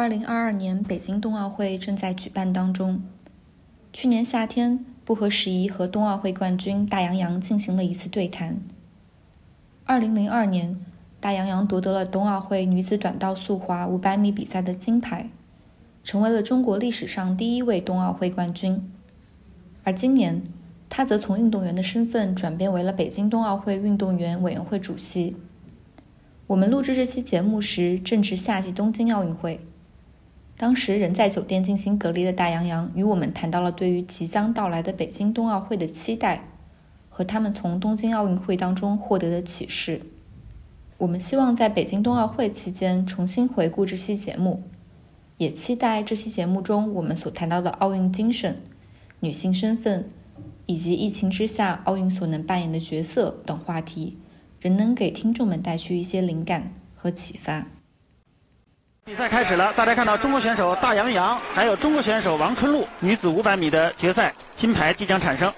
二零二二年北京冬奥会正在举办当中。去年夏天，不合时宜和冬奥会冠军大杨洋进行了一次对谈。二零零二年，大杨洋夺得了冬奥会女子短道速滑五百米比赛的金牌，成为了中国历史上第一位冬奥会冠军。而今年，他则从运动员的身份转变为了北京冬奥会运动员委员会主席。我们录制这期节目时，正值夏季东京奥运会。当时仍在酒店进行隔离的大杨洋与我们谈到了对于即将到来的北京冬奥会的期待，和他们从东京奥运会当中获得的启示。我们希望在北京冬奥会期间重新回顾这期节目，也期待这期节目中我们所谈到的奥运精神、女性身份以及疫情之下奥运所能扮演的角色等话题，仍能给听众们带去一些灵感和启发。比赛开始了，大家看到中国选手大杨洋，还有中国选手王春露，女子500米的决赛金牌即将产生。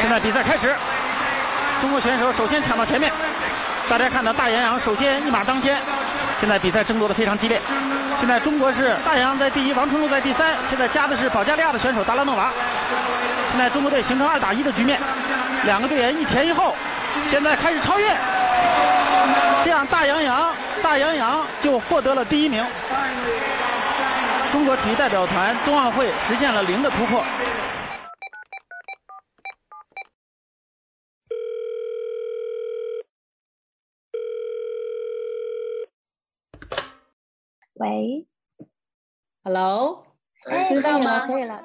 现在比赛开始，中国选手首先抢到前面，大家看到大杨洋首先一马当先，现在比赛争夺的非常激烈。现在中国是大杨洋在第一，王春露在第三，现在加的是保加利亚的选手达拉诺娃。现在中国队形成二打一的局面，两个队员一前一后，现在开始超越。这样，大杨洋，大杨洋就获得了第一名。中国体育代表团冬奥会实现了零的突破。喂，Hello，听到吗？可以了。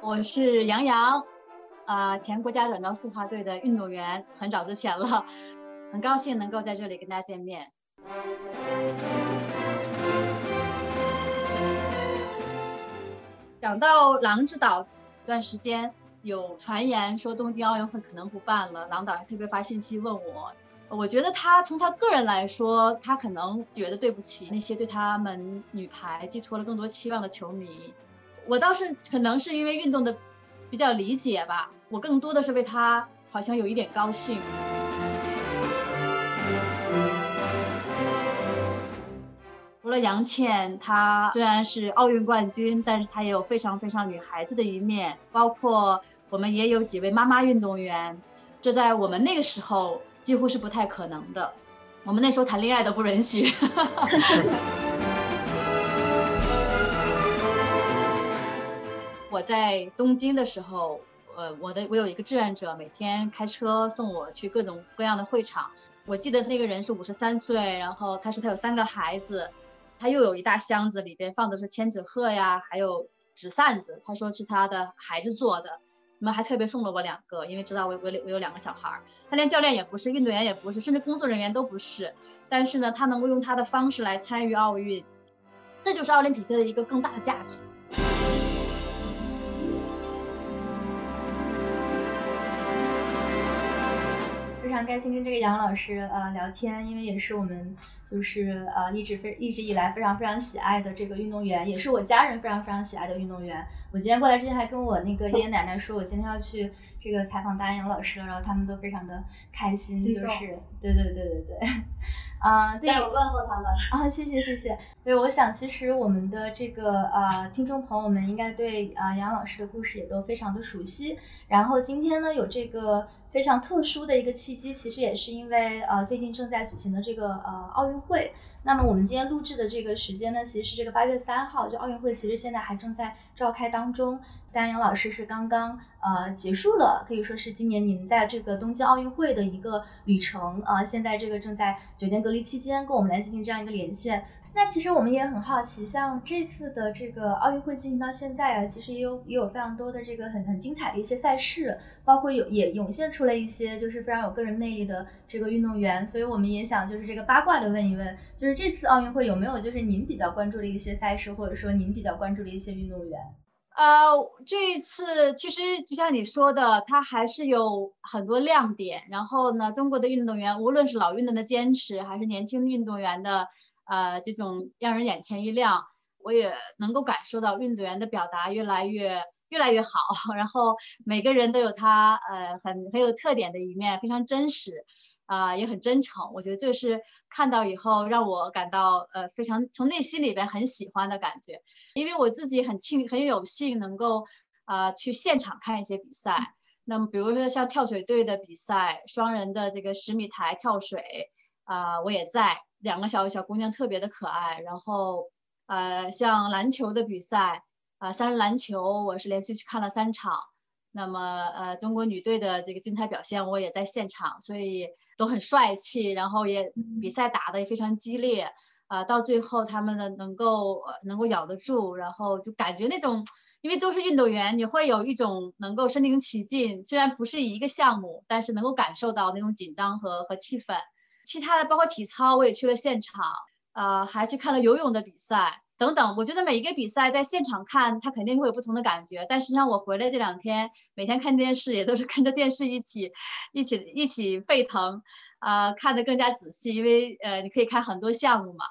我是杨洋。啊，前国家短道速滑队的运动员，很早之前了，很高兴能够在这里跟大家见面。讲到郎指导这段时间，有传言说东京奥运会可能不办了，郎导还特别发信息问我。我觉得他从他个人来说，他可能觉得对不起那些对他们女排寄托了更多期望的球迷。我倒是可能是因为运动的比较理解吧。我更多的是为他好像有一点高兴。了杨倩，她虽然是奥运冠军，但是她也有非常非常女孩子的一面。包括我们也有几位妈妈运动员，这在我们那个时候几乎是不太可能的。我们那时候谈恋爱都不允许。我在东京的时候。呃，我的我有一个志愿者，每天开车送我去各种各样的会场。我记得那个人是五十三岁，然后他说他有三个孩子，他又有一大箱子，里边放的是千纸鹤呀，还有纸扇子。他说是他的孩子做的，你们还特别送了我两个，因为知道我我我有两个小孩。他连教练也不是，运动员也不是，甚至工作人员都不是。但是呢，他能够用他的方式来参与奥运，这就是奥林匹克的一个更大的价值。非常开心跟这个杨老师呃聊天，因为也是我们就是呃一直非一直以来非常非常喜爱的这个运动员，也是我家人非常非常喜爱的运动员。我今天过来之前还跟我那个爷爷奶奶说，我今天要去这个采访大杨老师了，然后他们都非常的开心，就是对对对对对。啊，对，我问候他们啊，谢谢谢谢。对，我想其实我们的这个呃听众朋友们应该对啊杨老师的故事也都非常的熟悉。然后今天呢有这个非常特殊的一个契机，其实也是因为呃最近正在举行的这个呃奥运会。那么我们今天录制的这个时间呢，其实是这个八月三号，就奥运会其实现在还正在召开当中。丹阳老师是刚刚呃结束了，可以说是今年您在这个东京奥运会的一个旅程啊，现在这个正在酒店隔离期间，跟我们来进行这样一个连线。那其实我们也很好奇，像这次的这个奥运会进行到现在啊，其实也有也有非常多的这个很很精彩的一些赛事，包括有也涌现出了一些就是非常有个人魅力的这个运动员，所以我们也想就是这个八卦的问一问，就是这次奥运会有没有就是您比较关注的一些赛事，或者说您比较关注的一些运动员？呃，这一次其实就像你说的，它还是有很多亮点。然后呢，中国的运动员，无论是老运动的坚持，还是年轻运动员的呃这种让人眼前一亮，我也能够感受到运动员的表达越来越越来越好。然后每个人都有他呃很很有特点的一面，非常真实。啊，也很真诚。我觉得这是看到以后让我感到呃非常从内心里边很喜欢的感觉，因为我自己很庆很有幸能够啊去现场看一些比赛。那么比如说像跳水队的比赛，双人的这个十米台跳水啊，我也在，两个小小姑娘特别的可爱。然后呃像篮球的比赛啊，三人篮球我是连续去看了三场。那么，呃，中国女队的这个精彩表现，我也在现场，所以都很帅气，然后也比赛打得也非常激烈，啊，到最后他们的能够能够咬得住，然后就感觉那种，因为都是运动员，你会有一种能够身临其境，虽然不是一个项目，但是能够感受到那种紧张和和气氛。其他的包括体操，我也去了现场，呃，还去看了游泳的比赛。等等，我觉得每一个比赛在现场看，它肯定会有不同的感觉。但实际上，我回来这两天，每天看电视也都是跟着电视一起、一起、一起沸腾，啊，看得更加仔细，因为呃，你可以看很多项目嘛。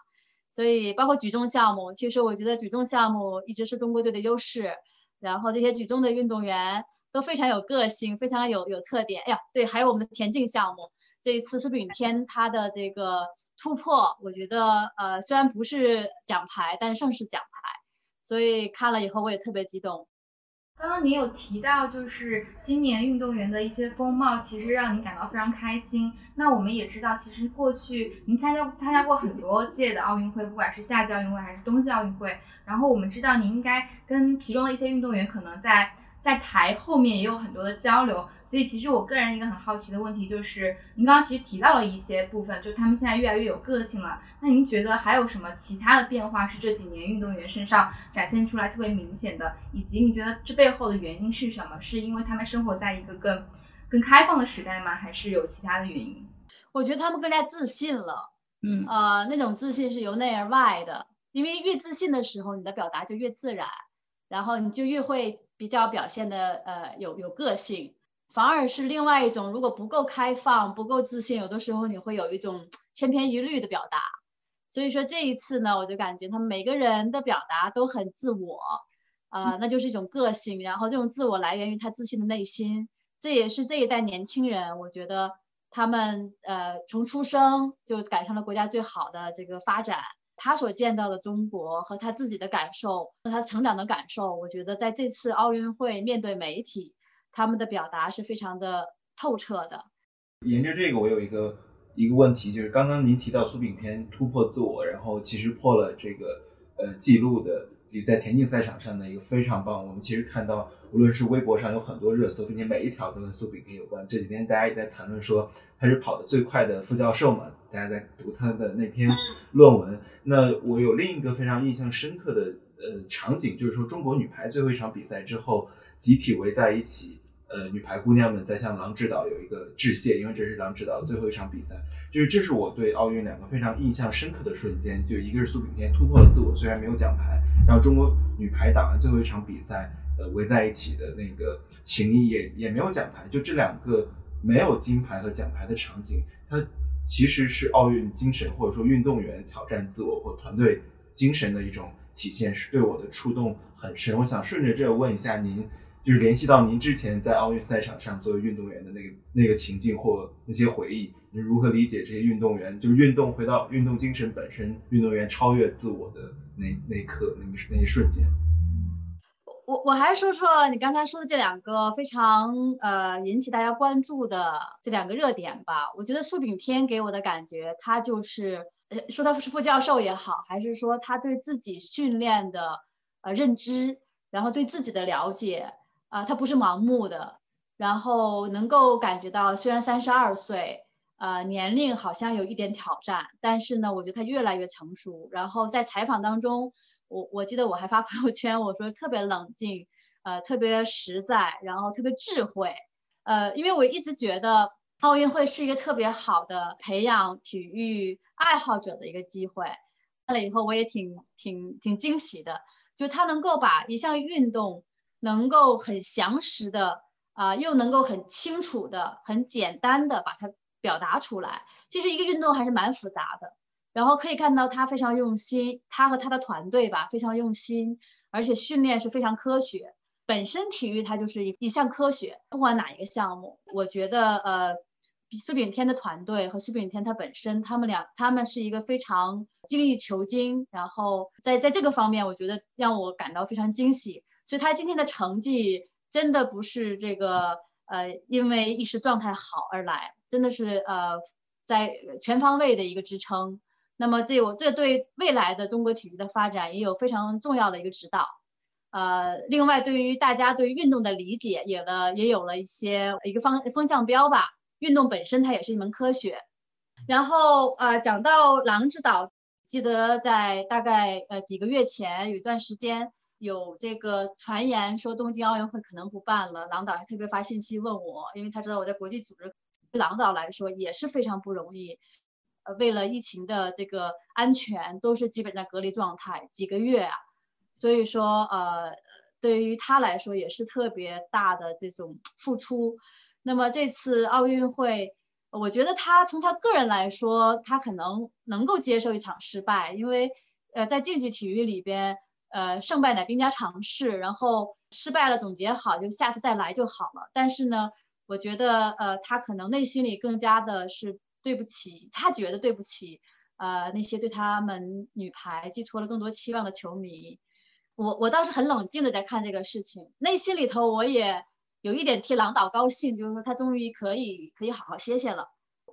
所以，包括举重项目，其实我觉得举重项目一直是中国队的优势。然后这些举重的运动员都非常有个性，非常有有特点。哎呀，对，还有我们的田径项目。这一次苏炳添他的这个突破，我觉得呃虽然不是奖牌，但胜是奖牌，所以看了以后我也特别激动。刚刚您有提到，就是今年运动员的一些风貌，其实让您感到非常开心。那我们也知道，其实过去您参加参加过很多届的奥运会，不管是夏季奥运会还是冬季奥运会。然后我们知道，您应该跟其中的一些运动员可能在。在台后面也有很多的交流，所以其实我个人一个很好奇的问题就是，您刚刚其实提到了一些部分，就他们现在越来越有个性了。那您觉得还有什么其他的变化是这几年运动员身上展现出来特别明显的？以及你觉得这背后的原因是什么？是因为他们生活在一个更更开放的时代吗？还是有其他的原因？我觉得他们更加自信了。嗯，呃，那种自信是由内而外的，因为越自信的时候，你的表达就越自然，然后你就越会。比较表现的呃有有个性，反而是另外一种，如果不够开放、不够自信，有的时候你会有一种千篇一律的表达。所以说这一次呢，我就感觉他们每个人的表达都很自我，啊，那就是一种个性。然后这种自我来源于他自信的内心，这也是这一代年轻人，我觉得他们呃从出生就赶上了国家最好的这个发展。他所见到的中国和他自己的感受和他成长的感受，我觉得在这次奥运会面对媒体，他们的表达是非常的透彻的。沿着这个，我有一个一个问题，就是刚刚您提到苏炳添突破自我，然后其实破了这个呃记录的。也在田径赛场上的一个非常棒。我们其实看到，无论是微博上有很多热搜，并且每一条都跟苏炳添有关。这几天大家也在谈论说，他是跑得最快的副教授嘛？大家在读他的那篇论文。那我有另一个非常印象深刻的呃场景，就是说中国女排最后一场比赛之后，集体围在一起。呃，女排姑娘们在向郎指导有一个致谢，因为这是郎指导的最后一场比赛。就是这是我对奥运两个非常印象深刻的瞬间，就一个是苏炳添突破了自我，虽然没有奖牌，然后中国女排打完最后一场比赛，呃，围在一起的那个情谊也也没有奖牌。就这两个没有金牌和奖牌的场景，它其实是奥运精神或者说运动员挑战自我或团队精神的一种体现，是对我的触动很深。我想顺着这个问一下您。就是联系到您之前在奥运赛场上作为运动员的那个那个情境或那些回忆，你如何理解这些运动员？就是运动回到运动精神本身，运动员超越自我的那那一刻，那个那一瞬间。我我还是说说你刚才说的这两个非常呃引起大家关注的这两个热点吧。我觉得苏炳添给我的感觉，他就是呃说他是副教授也好，还是说他对自己训练的呃认知，然后对自己的了解。啊，他不是盲目的，然后能够感觉到，虽然三十二岁，呃，年龄好像有一点挑战，但是呢，我觉得他越来越成熟。然后在采访当中，我我记得我还发朋友圈，我说特别冷静，呃，特别实在，然后特别智慧，呃，因为我一直觉得奥运会是一个特别好的培养体育爱好者的一个机会。看了以后，我也挺挺挺惊喜的，就他能够把一项运动。能够很详实的啊，又能够很清楚的、很简单的把它表达出来。其实一个运动还是蛮复杂的，然后可以看到他非常用心，他和他的团队吧非常用心，而且训练是非常科学。本身体育它就是一一项科学，不管哪一个项目，我觉得呃，苏炳添的团队和苏炳添他本身，他们俩他们是一个非常精益求精，然后在在这个方面，我觉得让我感到非常惊喜。所以他今天的成绩真的不是这个呃因为一时状态好而来，真的是呃在全方位的一个支撑。那么这我这对未来的中国体育的发展也有非常重要的一个指导。呃，另外对于大家对运动的理解，有了也有了一些一个方风向标吧。运动本身它也是一门科学，然后呃讲到郎指导，记得在大概呃几个月前有一段时间有这个传言说东京奥运会可能不办了，郎导还特别发信息问我，因为他知道我在国际组织，郎导来说也是非常不容易，呃为了疫情的这个安全都是基本在隔离状态几个月啊，所以说呃对于他来说也是特别大的这种付出。那么这次奥运会，我觉得他从他个人来说，他可能能够接受一场失败，因为呃，在竞技体育里边，呃，胜败乃兵家常事，然后失败了总结好，就下次再来就好了。但是呢，我觉得呃，他可能内心里更加的是对不起，他觉得对不起呃那些对他们女排寄托了更多期望的球迷。我我倒是很冷静的在看这个事情，内心里头我也。有一点替郎导高兴，就是说他终于可以可以好好歇歇了。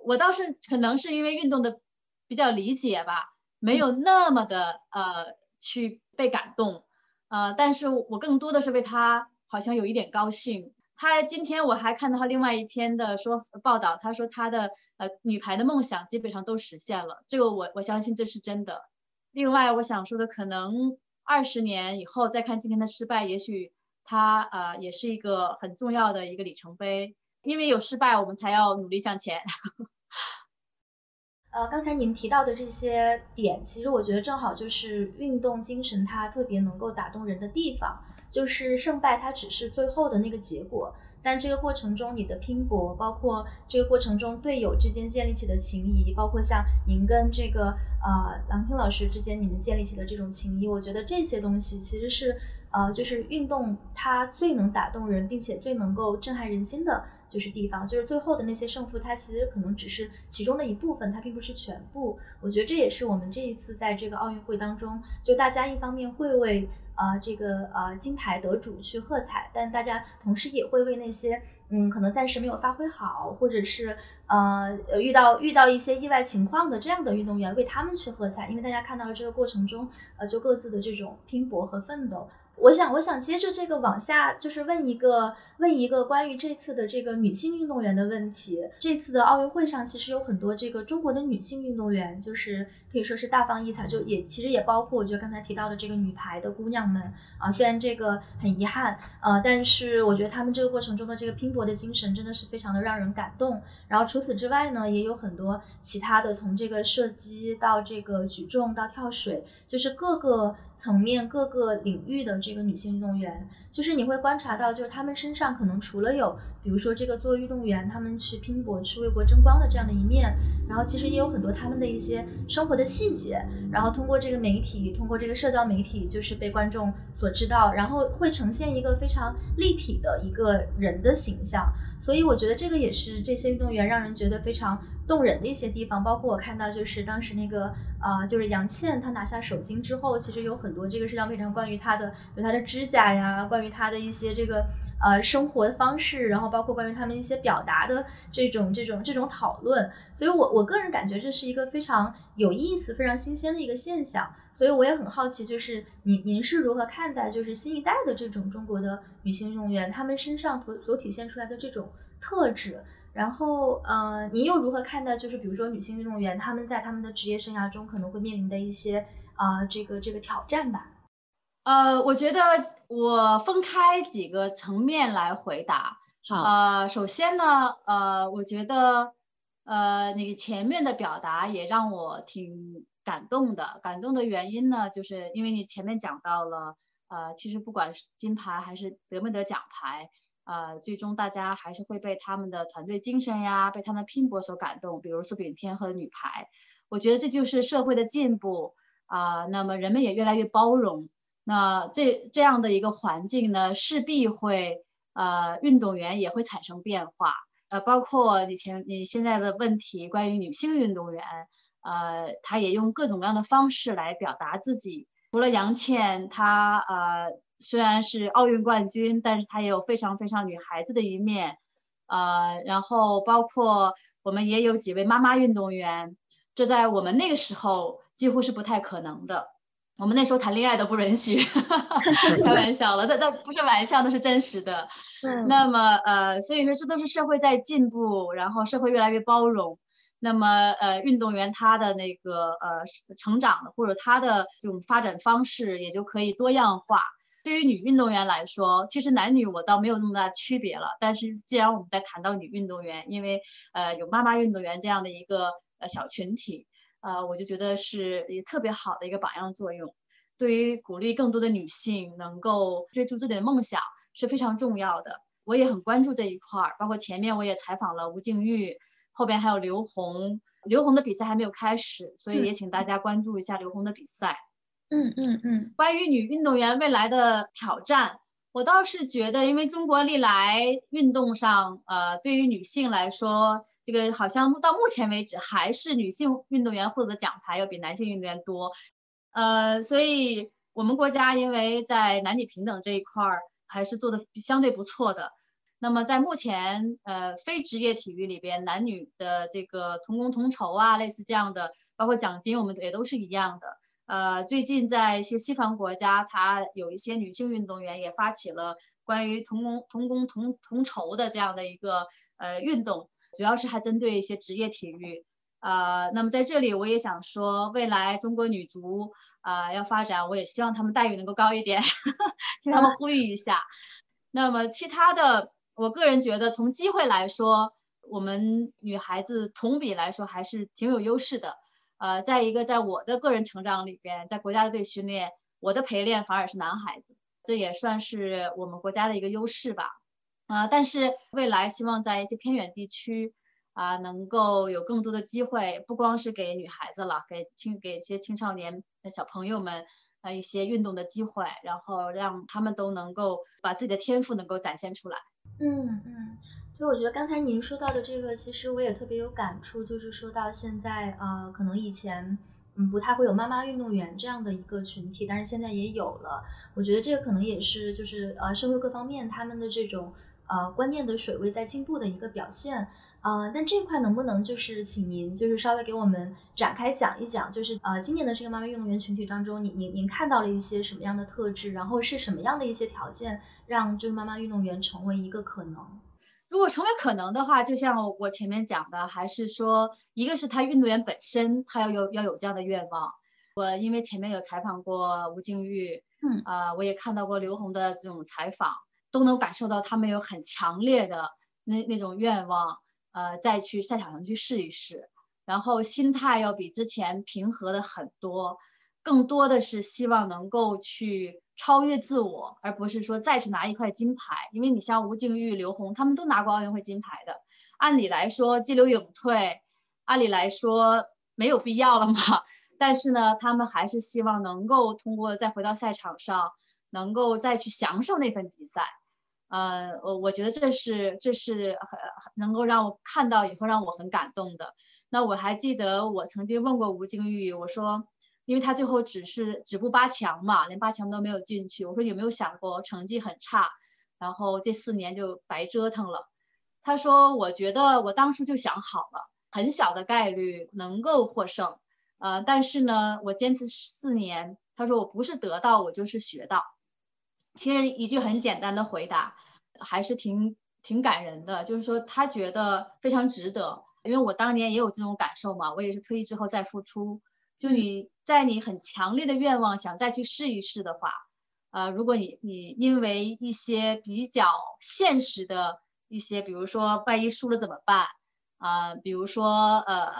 我倒是可能是因为运动的比较理解吧，没有那么的呃去被感动，呃，但是我更多的是为他好像有一点高兴。他今天我还看到他另外一篇的说报道，他说他的呃女排的梦想基本上都实现了，这个我我相信这是真的。另外我想说的，可能二十年以后再看今天的失败，也许。它呃也是一个很重要的一个里程碑，因为有失败，我们才要努力向前。呃，刚才您提到的这些点，其实我觉得正好就是运动精神它特别能够打动人的地方，就是胜败它只是最后的那个结果，但这个过程中你的拼搏，包括这个过程中队友之间建立起的情谊，包括像您跟这个呃郎平老师之间你们建立起的这种情谊，我觉得这些东西其实是。呃，就是运动它最能打动人，并且最能够震撼人心的就是地方，就是最后的那些胜负，它其实可能只是其中的一部分，它并不是全部。我觉得这也是我们这一次在这个奥运会当中，就大家一方面会为呃这个呃金牌得主去喝彩，但大家同时也会为那些嗯可能暂时没有发挥好，或者是呃遇到遇到一些意外情况的这样的运动员，为他们去喝彩，因为大家看到了这个过程中呃就各自的这种拼搏和奋斗。我想，我想接着这个往下，就是问一个问一个关于这次的这个女性运动员的问题。这次的奥运会上，其实有很多这个中国的女性运动员，就是可以说是大放异彩。就也其实也包括，我觉得刚才提到的这个女排的姑娘们啊，虽然这个很遗憾啊，但是我觉得她们这个过程中的这个拼搏的精神真的是非常的让人感动。然后除此之外呢，也有很多其他的，从这个射击到这个举重到跳水，就是各个。层面各个领域的这个女性运动员，就是你会观察到，就是她们身上可能除了有，比如说这个作为运动员，她们去拼搏、去为国争光的这样的一面，然后其实也有很多她们的一些生活的细节，然后通过这个媒体，通过这个社交媒体，就是被观众所知道，然后会呈现一个非常立体的一个人的形象。所以我觉得这个也是这些运动员让人觉得非常动人的一些地方，包括我看到就是当时那个呃，就是杨倩她拿下首金之后，其实有很多这个社交媒体上关于她的，有她的指甲呀，关于她的一些这个呃生活的方式，然后包括关于他们一些表达的这种这种这种讨论。所以我我个人感觉这是一个非常有意思、非常新鲜的一个现象。所以我也很好奇，就是您您是如何看待就是新一代的这种中国的女性运动员，她们身上所所体现出来的这种特质，然后呃，您又如何看待就是比如说女性运动员她们在她们的职业生涯中可能会面临的一些啊这个这个挑战吧？呃，我觉得我分开几个层面来回答。好，呃，首先呢，呃，我觉得呃你前面的表达也让我挺。感动的，感动的原因呢，就是因为你前面讲到了，呃，其实不管是金牌还是得没得奖牌，呃，最终大家还是会被他们的团队精神呀，被他们的拼搏所感动。比如苏炳添和女排，我觉得这就是社会的进步啊。那么人们也越来越包容，那这这样的一个环境呢，势必会呃，运动员也会产生变化。呃，包括以前你现在的问题，关于女性运动员，呃，她也用各种各样的方式来表达自己。除了杨倩，她呃虽然是奥运冠军，但是她也有非常非常女孩子的一面。呃，然后包括我们也有几位妈妈运动员，这在我们那个时候几乎是不太可能的。我们那时候谈恋爱都不允许，开玩笑了，那那不是玩笑，那是真实的。那么呃，所以说这都是社会在进步，然后社会越来越包容。那么呃，运动员他的那个呃成长的或者他的这种发展方式也就可以多样化。对于女运动员来说，其实男女我倒没有那么大区别了。但是既然我们在谈到女运动员，因为呃有妈妈运动员这样的一个呃小群体。呃，我就觉得是也特别好的一个榜样作用，对于鼓励更多的女性能够追逐自己的梦想是非常重要的。我也很关注这一块儿，包括前面我也采访了吴静钰，后边还有刘虹。刘虹的比赛还没有开始，所以也请大家关注一下刘虹的比赛。嗯嗯嗯嗯。关于女运动员未来的挑战。我倒是觉得，因为中国历来运动上，呃，对于女性来说，这个好像到目前为止还是女性运动员获得奖牌要比男性运动员多，呃，所以我们国家因为在男女平等这一块儿还是做的相对不错的。那么在目前，呃，非职业体育里边，男女的这个同工同酬啊，类似这样的，包括奖金，我们也都是一样的。呃，最近在一些西方国家，它有一些女性运动员也发起了关于同工同工同同酬的这样的一个呃运动，主要是还针对一些职业体育。呃，那么在这里我也想说，未来中国女足啊要发展，我也希望他们待遇能够高一点，替他们呼吁一下。那么其他的，我个人觉得从机会来说，我们女孩子同比来说还是挺有优势的。呃，再一个，在我的个人成长里边，在国家队训练，我的陪练反而是男孩子，这也算是我们国家的一个优势吧。啊，但是未来希望在一些偏远地区啊，能够有更多的机会，不光是给女孩子了，给青给一些青少年的小朋友们啊一些运动的机会，然后让他们都能够把自己的天赋能够展现出来。嗯嗯。所以我觉得刚才您说到的这个，其实我也特别有感触，就是说到现在，呃，可能以前，嗯，不太会有妈妈运动员这样的一个群体，但是现在也有了。我觉得这个可能也是，就是呃，社会各方面他们的这种呃观念的水位在进步的一个表现。呃，但这块能不能就是请您就是稍微给我们展开讲一讲，就是呃，今年的这个妈妈运动员群体当中，您您您看到了一些什么样的特质，然后是什么样的一些条件，让就是妈妈运动员成为一个可能？如果成为可能的话，就像我前面讲的，还是说，一个是他运动员本身，他要有要有这样的愿望。我因为前面有采访过吴静钰，嗯，啊，我也看到过刘虹的这种采访，都能感受到他们有很强烈的那那种愿望，呃，再去赛场上去试一试，然后心态要比之前平和的很多，更多的是希望能够去。超越自我，而不是说再去拿一块金牌。因为你像吴静钰、刘虹，他们都拿过奥运会金牌的。按理来说，激流勇退，按理来说没有必要了嘛。但是呢，他们还是希望能够通过再回到赛场上，能够再去享受那份比赛。呃，我我觉得这是这是很能够让我看到以后让我很感动的。那我还记得我曾经问过吴静钰，我说。因为他最后只是止步八强嘛，连八强都没有进去。我说有没有想过成绩很差，然后这四年就白折腾了？他说我觉得我当初就想好了，很小的概率能够获胜，呃，但是呢，我坚持四年。他说我不是得到，我就是学到。其实一句很简单的回答，还是挺挺感人的，就是说他觉得非常值得。因为我当年也有这种感受嘛，我也是退役之后再复出。就你在你很强烈的愿望想再去试一试的话，呃，如果你你因为一些比较现实的一些，比如说万一输了怎么办啊？比如说呃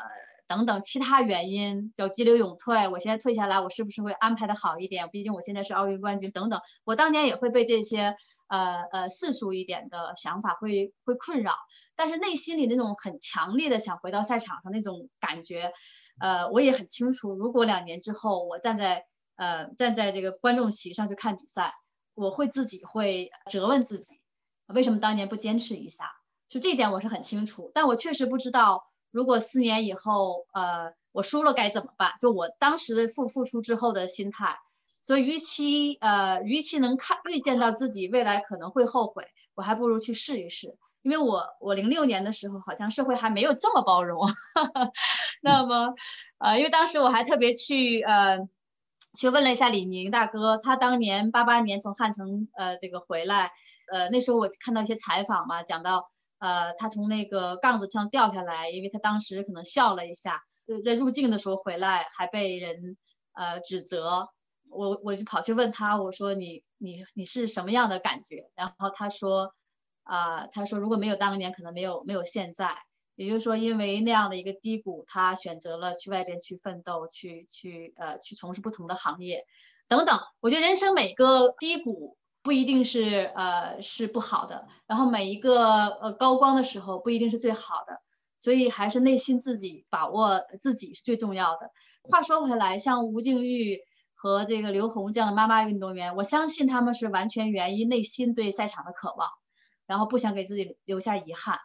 等等其他原因叫激流勇退，我现在退下来，我是不是会安排的好一点？毕竟我现在是奥运冠军等等，我当年也会被这些呃呃世俗一点的想法会会困扰，但是内心里那种很强烈的想回到赛场上那种感觉。呃，我也很清楚，如果两年之后我站在呃站在这个观众席上去看比赛，我会自己会责问自己，为什么当年不坚持一下？就这一点我是很清楚。但我确实不知道，如果四年以后，呃，我输了该怎么办？就我当时付付出之后的心态。所以，与其呃，与其能看预见到自己未来可能会后悔，我还不如去试一试。因为我我零六年的时候，好像社会还没有这么包容。那么，呃，因为当时我还特别去呃，去问了一下李宁大哥，他当年八八年从汉城呃这个回来，呃那时候我看到一些采访嘛，讲到呃他从那个杠子上掉下来，因为他当时可能笑了一下，就是在入境的时候回来还被人呃指责。我我就跑去问他，我说你你你是什么样的感觉？然后他说，啊，他说如果没有当年，可能没有没有现在。也就是说，因为那样的一个低谷，他选择了去外边去奋斗，去去呃去从事不同的行业，等等。我觉得人生每个低谷不一定是呃是不好的，然后每一个呃高光的时候不一定是最好的，所以还是内心自己把握自己是最重要的。话说回来，像吴静钰。和这个刘虹这样的妈妈运动员，我相信他们是完全源于内心对赛场的渴望，然后不想给自己留下遗憾。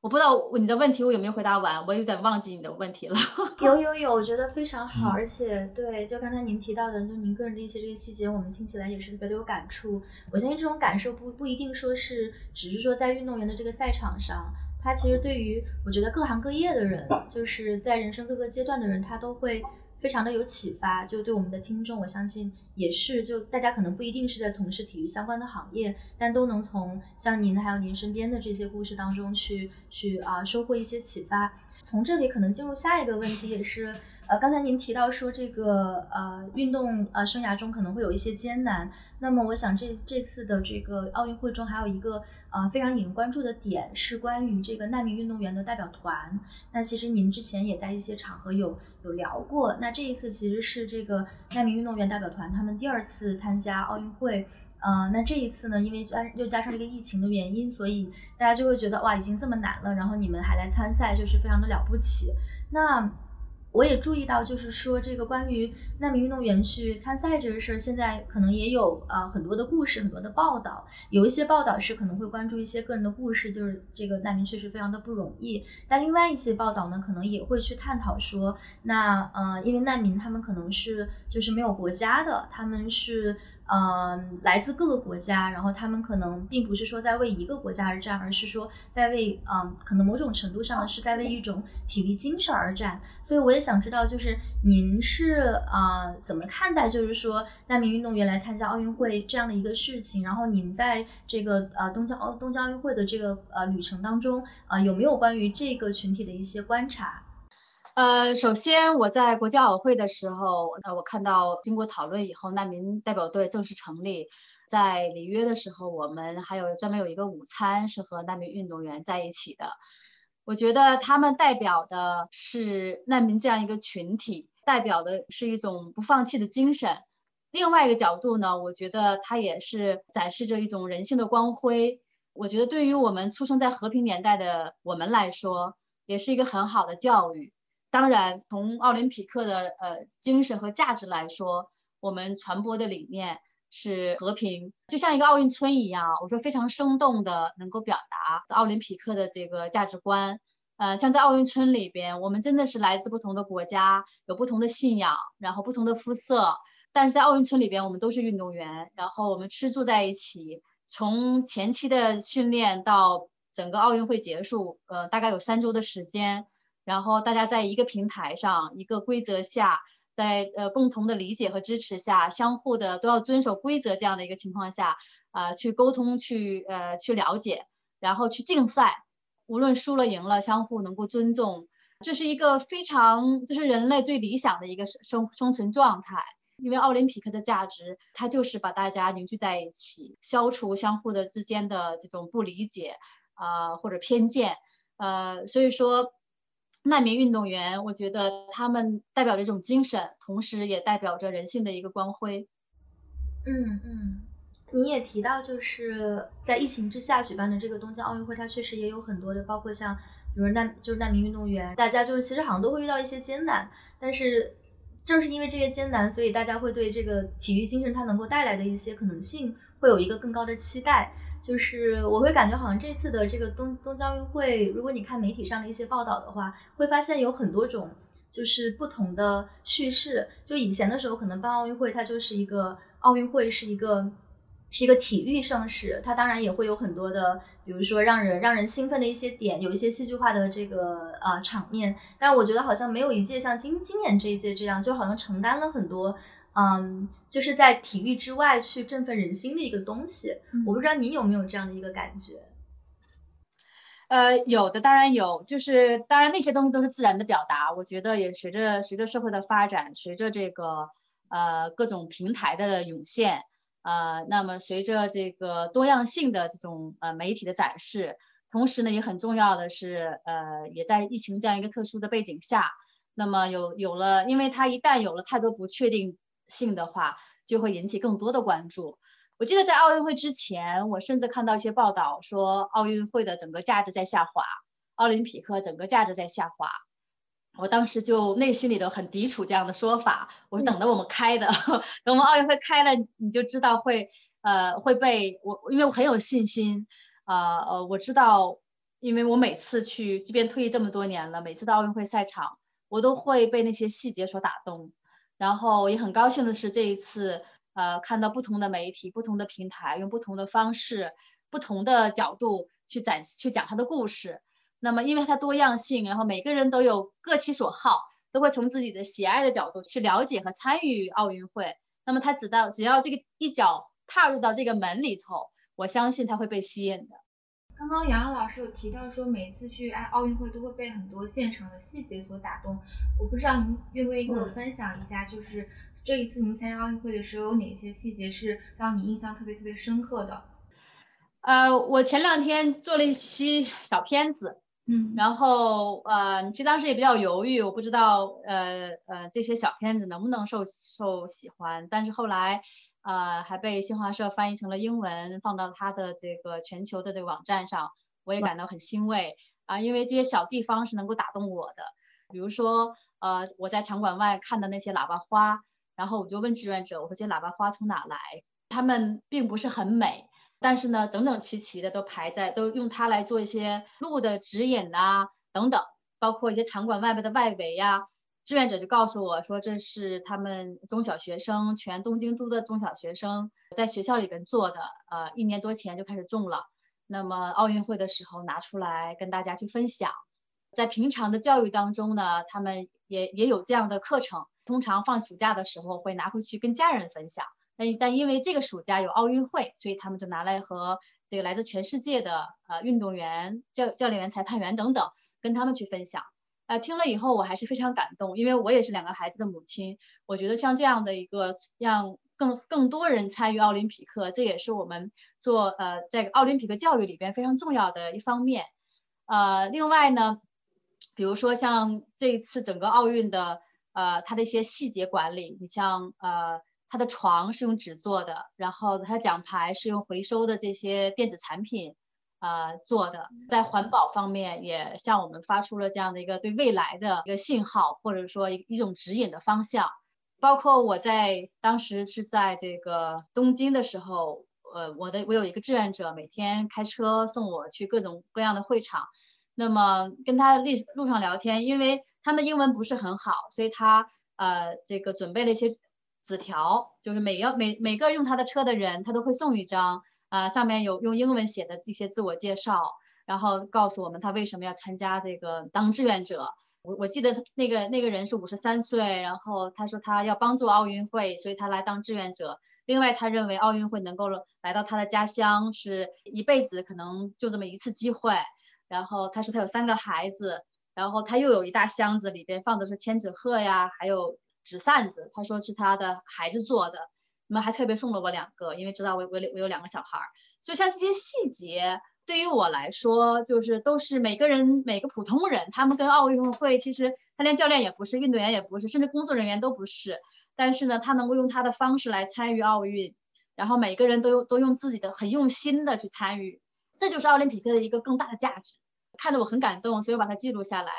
我不知道你的问题我有没有回答完，我有点忘记你的问题了。有有有，我觉得非常好，而且对，就刚才您提到的，就您个人的一些这个细节，我们听起来也是特别的有感触。我相信这种感受不不一定说是只是说在运动员的这个赛场上，他其实对于我觉得各行各业的人，就是在人生各个阶段的人，他都会。非常的有启发，就对我们的听众，我相信也是，就大家可能不一定是在从事体育相关的行业，但都能从像您还有您身边的这些故事当中去去啊收获一些启发。从这里可能进入下一个问题，也是。呃，刚才您提到说这个呃运动呃生涯中可能会有一些艰难，那么我想这这次的这个奥运会中还有一个呃非常引人关注的点是关于这个难民运动员的代表团。那其实您之前也在一些场合有有聊过，那这一次其实是这个难民运动员代表团他们第二次参加奥运会，呃，那这一次呢，因为加又加上这个疫情的原因，所以大家就会觉得哇，已经这么难了，然后你们还来参赛，就是非常的了不起。那我也注意到，就是说这个关于难民运动员去参赛这个事儿，现在可能也有呃很多的故事，很多的报道。有一些报道是可能会关注一些个人的故事，就是这个难民确实非常的不容易。但另外一些报道呢，可能也会去探讨说，那呃，因为难民他们可能是就是没有国家的，他们是。嗯，来自各个国家，然后他们可能并不是说在为一个国家而战，而是说在为嗯，可能某种程度上是在为一种体育精神而战。所以我也想知道，就是您是啊呃怎么看待，就是说难民运动员来参加奥运会这样的一个事情？然后您在这个呃东京奥东京奥运会的这个呃旅程当中啊，有没有关于这个群体的一些观察？呃，首先我在国际奥委会的时候，呃，我看到经过讨论以后，难民代表队正式成立。在里约的时候，我们还有专门有一个午餐是和难民运动员在一起的。我觉得他们代表的是难民这样一个群体，代表的是一种不放弃的精神。另外一个角度呢，我觉得它也是展示着一种人性的光辉。我觉得对于我们出生在和平年代的我们来说，也是一个很好的教育。当然，从奥林匹克的呃精神和价值来说，我们传播的理念是和平，就像一个奥运村一样。我说非常生动的能够表达奥林匹克的这个价值观。呃，像在奥运村里边，我们真的是来自不同的国家，有不同的信仰，然后不同的肤色，但是在奥运村里边，我们都是运动员，然后我们吃住在一起，从前期的训练到整个奥运会结束，呃，大概有三周的时间。然后大家在一个平台上、一个规则下，在呃共同的理解和支持下，相互的都要遵守规则这样的一个情况下，啊，去沟通、去呃去了解，然后去竞赛，无论输了赢了，相互能够尊重，这是一个非常这是人类最理想的一个生生生存状态。因为奥林匹克的价值，它就是把大家凝聚在一起，消除相互的之间的这种不理解啊或者偏见，呃，所以说。难民运动员，我觉得他们代表着一种精神，同时也代表着人性的一个光辉。嗯嗯，你也提到，就是在疫情之下举办的这个东京奥运会，它确实也有很多的，包括像比如难就是难民运动员，大家就是其实好像都会遇到一些艰难，但是正是因为这些艰难，所以大家会对这个体育精神它能够带来的一些可能性会有一个更高的期待。就是我会感觉好像这次的这个东东京奥运会，如果你看媒体上的一些报道的话，会发现有很多种就是不同的叙事。就以前的时候，可能办奥运会它就是一个奥运会是一个是一个体育盛事，它当然也会有很多的，比如说让人让人兴奋的一些点，有一些戏剧化的这个呃场面。但是我觉得好像没有一届像今今年这一届这样，就好像承担了很多。嗯，就是在体育之外去振奋人心的一个东西。我不知道你有没有这样的一个感觉？呃，有的，当然有。就是当然那些东西都是自然的表达。我觉得也随着随着社会的发展，随着这个呃各种平台的涌现，呃，那么随着这个多样性的这种呃媒体的展示，同时呢，也很重要的是，呃，也在疫情这样一个特殊的背景下，那么有有了，因为它一旦有了太多不确定。性的话就会引起更多的关注。我记得在奥运会之前，我甚至看到一些报道说奥运会的整个价值在下滑，奥林匹克整个价值在下滑。我当时就内心里头很抵触这样的说法。我说等着我们开的，等我们奥运会开了，你就知道会呃会被我，因为我很有信心啊呃我知道，因为我每次去，即便退役这么多年了，每次到奥运会赛场，我都会被那些细节所打动。然后也很高兴的是，这一次，呃，看到不同的媒体、不同的平台，用不同的方式、不同的角度去展、去讲他的故事。那么，因为它多样性，然后每个人都有各其所好，都会从自己的喜爱的角度去了解和参与奥运会。那么，他只到只要这个一脚踏入到这个门里头，我相信他会被吸引的。刚刚杨洋老师有提到说，每次去爱奥运会都会被很多现场的细节所打动。我不知道您愿不愿意跟我分享一下，就是这一次您参加奥运会的时候，有哪些细节是让你印象特别特别深刻的？呃，我前两天做了一期小片子，嗯，然后呃，其实当时也比较犹豫，我不知道呃呃这些小片子能不能受受喜欢，但是后来。呃，还被新华社翻译成了英文，放到它的这个全球的这个网站上，我也感到很欣慰啊，因为这些小地方是能够打动我的。比如说，呃，我在场馆外看的那些喇叭花，然后我就问志愿者，我说这些喇叭花从哪来？它们并不是很美，但是呢，整整齐齐的都排在，都用它来做一些路的指引啊，等等，包括一些场馆外面的外围呀。志愿者就告诉我说，这是他们中小学生，全东京都的中小学生在学校里边做的，呃，一年多前就开始种了。那么奥运会的时候拿出来跟大家去分享，在平常的教育当中呢，他们也也有这样的课程。通常放暑假的时候会拿回去跟家人分享。但但因为这个暑假有奥运会，所以他们就拿来和这个来自全世界的呃运动员、教教练员、裁判员等等跟他们去分享。呃，听了以后我还是非常感动，因为我也是两个孩子的母亲。我觉得像这样的一个让更更多人参与奥林匹克，这也是我们做呃在奥林匹克教育里边非常重要的一方面。呃，另外呢，比如说像这一次整个奥运的呃它的一些细节管理，你像呃它的床是用纸做的，然后他奖牌是用回收的这些电子产品。呃，做的在环保方面也向我们发出了这样的一个对未来的一个信号，或者说一一种指引的方向。包括我在当时是在这个东京的时候，呃，我的我有一个志愿者，每天开车送我去各种各样的会场。那么跟他路路上聊天，因为他们英文不是很好，所以他呃这个准备了一些纸条，就是每个每每个用他的车的人，他都会送一张。啊，上面有用英文写的这些自我介绍，然后告诉我们他为什么要参加这个当志愿者。我我记得那个那个人是五十三岁，然后他说他要帮助奥运会，所以他来当志愿者。另外，他认为奥运会能够来到他的家乡是一辈子可能就这么一次机会。然后他说他有三个孩子，然后他又有一大箱子，里边放的是千纸鹤呀，还有纸扇子。他说是他的孩子做的。那么还特别送了我两个，因为知道我我我有两个小孩儿，所以像这些细节对于我来说，就是都是每个人每个普通人，他们跟奥运会其实他连教练也不是，运动员也不是，甚至工作人员都不是，但是呢，他能够用他的方式来参与奥运，然后每个人都都用自己的很用心的去参与，这就是奥林匹克的一个更大的价值，看得我很感动，所以我把它记录下来，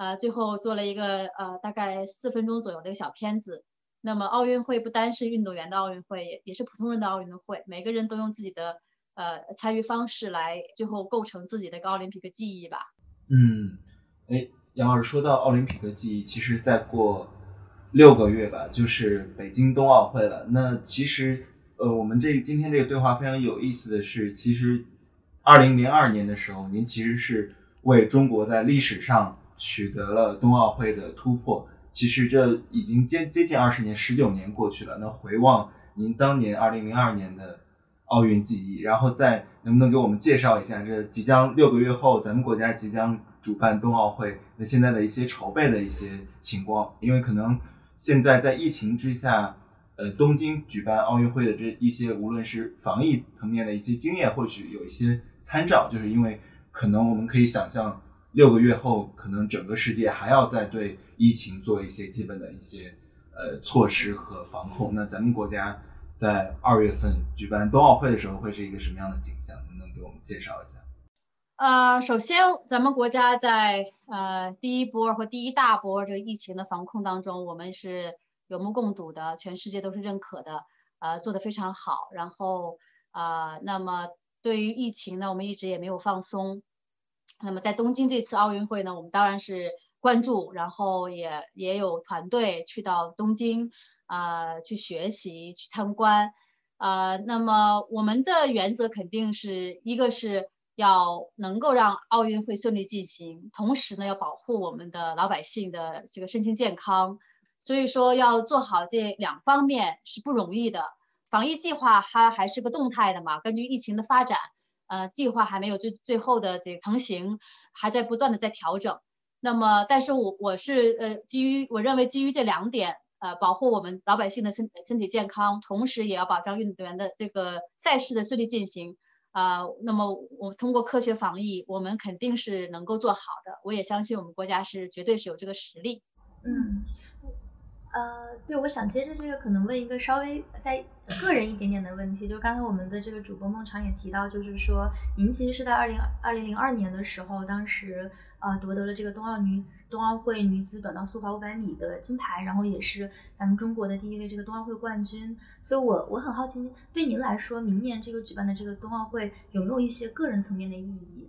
呃，最后做了一个呃大概四分钟左右的一个小片子。那么奥运会不单是运动员的奥运会，也也是普通人的奥运会。每个人都用自己的呃参与方式来最后构成自己的一个奥林匹克记忆吧。嗯，哎，杨老师说到奥林匹克记忆，其实再过六个月吧，就是北京冬奥会了。那其实，呃，我们这今天这个对话非常有意思的是，其实二零零二年的时候，您其实是为中国在历史上取得了冬奥会的突破。其实这已经接接近二十年，十九年过去了。那回望您当年二零零二年的奥运记忆，然后再能不能给我们介绍一下这即将六个月后咱们国家即将主办冬奥会，那现在的一些筹备的一些情况？因为可能现在在疫情之下，呃，东京举办奥运会的这一些无论是防疫层面的一些经验，或许有一些参照，就是因为可能我们可以想象。六个月后，可能整个世界还要再对疫情做一些基本的一些呃措施和防控。那咱们国家在二月份举办冬奥会的时候，会是一个什么样的景象？能不能给我们介绍一下？呃，首先，咱们国家在呃第一波或第一大波这个疫情的防控当中，我们是有目共睹的，全世界都是认可的，呃，做得非常好。然后啊，那么对于疫情呢，我们一直也没有放松。那么在东京这次奥运会呢，我们当然是关注，然后也也有团队去到东京啊去学习、去参观啊。那么我们的原则肯定是一个是要能够让奥运会顺利进行，同时呢要保护我们的老百姓的这个身心健康。所以说要做好这两方面是不容易的。防疫计划它还是个动态的嘛，根据疫情的发展。呃，计划还没有最最后的这个成型，还在不断的在调整。那么，但是我我是呃，基于我认为基于这两点，呃，保护我们老百姓的身身体健康，同时也要保障运动员的这个赛事的顺利进行。啊，那么我通过科学防疫，我们肯定是能够做好的。我也相信我们国家是绝对是有这个实力。嗯。呃，对，我想接着这个，可能问一个稍微在个人一点点的问题，就刚才我们的这个主播孟尝也提到，就是说您其实是在二零二零零二年的时候，当时呃夺得了这个冬奥女子冬奥会女子短道速滑五百米的金牌，然后也是咱们中国的第一位这个冬奥会冠军。所以我我很好奇，对您来说，明年这个举办的这个冬奥会有没有一些个人层面的意义？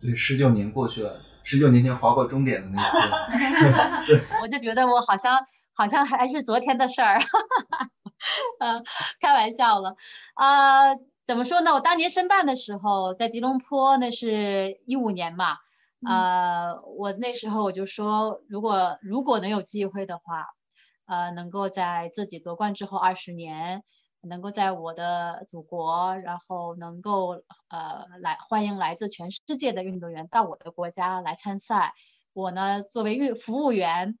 对，十九年过去了，十九年前划过终点的那一刻，我就觉得我好像。好像还是昨天的事儿，呃，开玩笑了，呃，怎么说呢？我当年申办的时候在吉隆坡，那是一五年嘛，呃，我那时候我就说，如果如果能有机会的话，呃，能够在自己夺冠之后二十年，能够在我的祖国，然后能够呃来欢迎来自全世界的运动员到我的国家来参赛，我呢作为运服务员。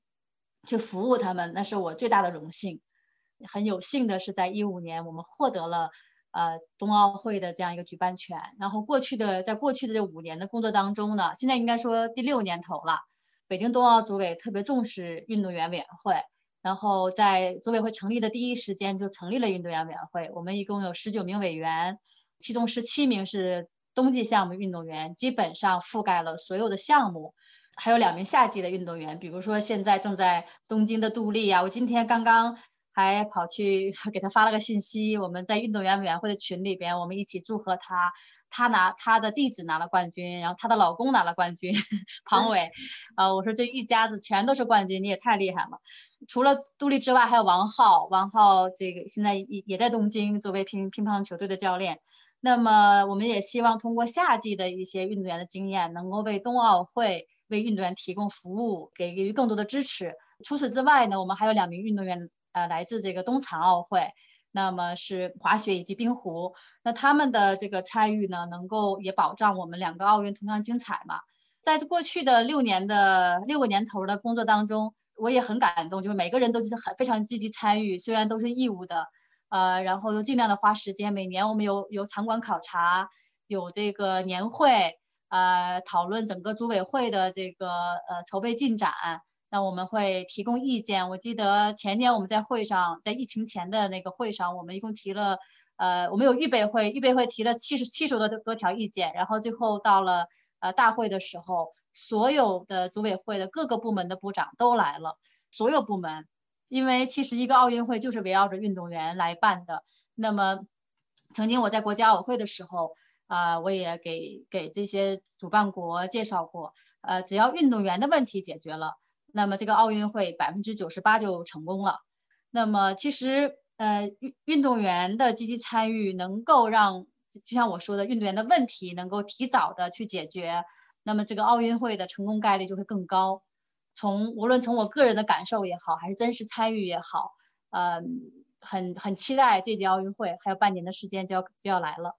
去服务他们，那是我最大的荣幸。很有幸的是，在一五年，我们获得了呃冬奥会的这样一个举办权。然后过去的，在过去的这五年的工作当中呢，现在应该说第六年头了。北京冬奥组委特别重视运动员委员会，然后在组委会成立的第一时间就成立了运动员委员会。我们一共有十九名委员，其中十七名是冬季项目运动员，基本上覆盖了所有的项目。还有两名夏季的运动员，比如说现在正在东京的杜丽啊，我今天刚刚还跑去给他发了个信息，我们在运动员委员会的群里边，我们一起祝贺他，他拿他的弟子拿了冠军，然后她的老公拿了冠军，庞伟，啊，我说这一家子全都是冠军，你也太厉害了。除了杜丽之外，还有王浩，王浩这个现在也也在东京作为乒乒乓球队的教练。那么我们也希望通过夏季的一些运动员的经验，能够为冬奥会。为运动员提供服务，给予更多的支持。除此之外呢，我们还有两名运动员，呃，来自这个冬残奥会，那么是滑雪以及冰壶。那他们的这个参与呢，能够也保障我们两个奥运同样精彩嘛。在过去的六年的六个年头的工作当中，我也很感动，就是每个人都是很非常积极参与，虽然都是义务的，呃，然后都尽量的花时间。每年我们有有场馆考察，有这个年会。呃，讨论整个组委会的这个呃筹备进展，那我们会提供意见。我记得前年我们在会上，在疫情前的那个会上，我们一共提了，呃，我们有预备会，预备会提了七十七十多多条意见，然后最后到了呃大会的时候，所有的组委会的各个部门的部长都来了，所有部门，因为其实一个奥运会就是围绕着运动员来办的，那么。曾经我在国际奥委会的时候，啊，我也给给这些主办国介绍过，呃，只要运动员的问题解决了，那么这个奥运会百分之九十八就成功了。那么其实，呃，运运动员的积极参与，能够让就像我说的，运动员的问题能够提早的去解决，那么这个奥运会的成功概率就会更高。从无论从我个人的感受也好，还是真实参与也好，嗯，很很期待这届奥运会，还有半年的时间就要就要来了。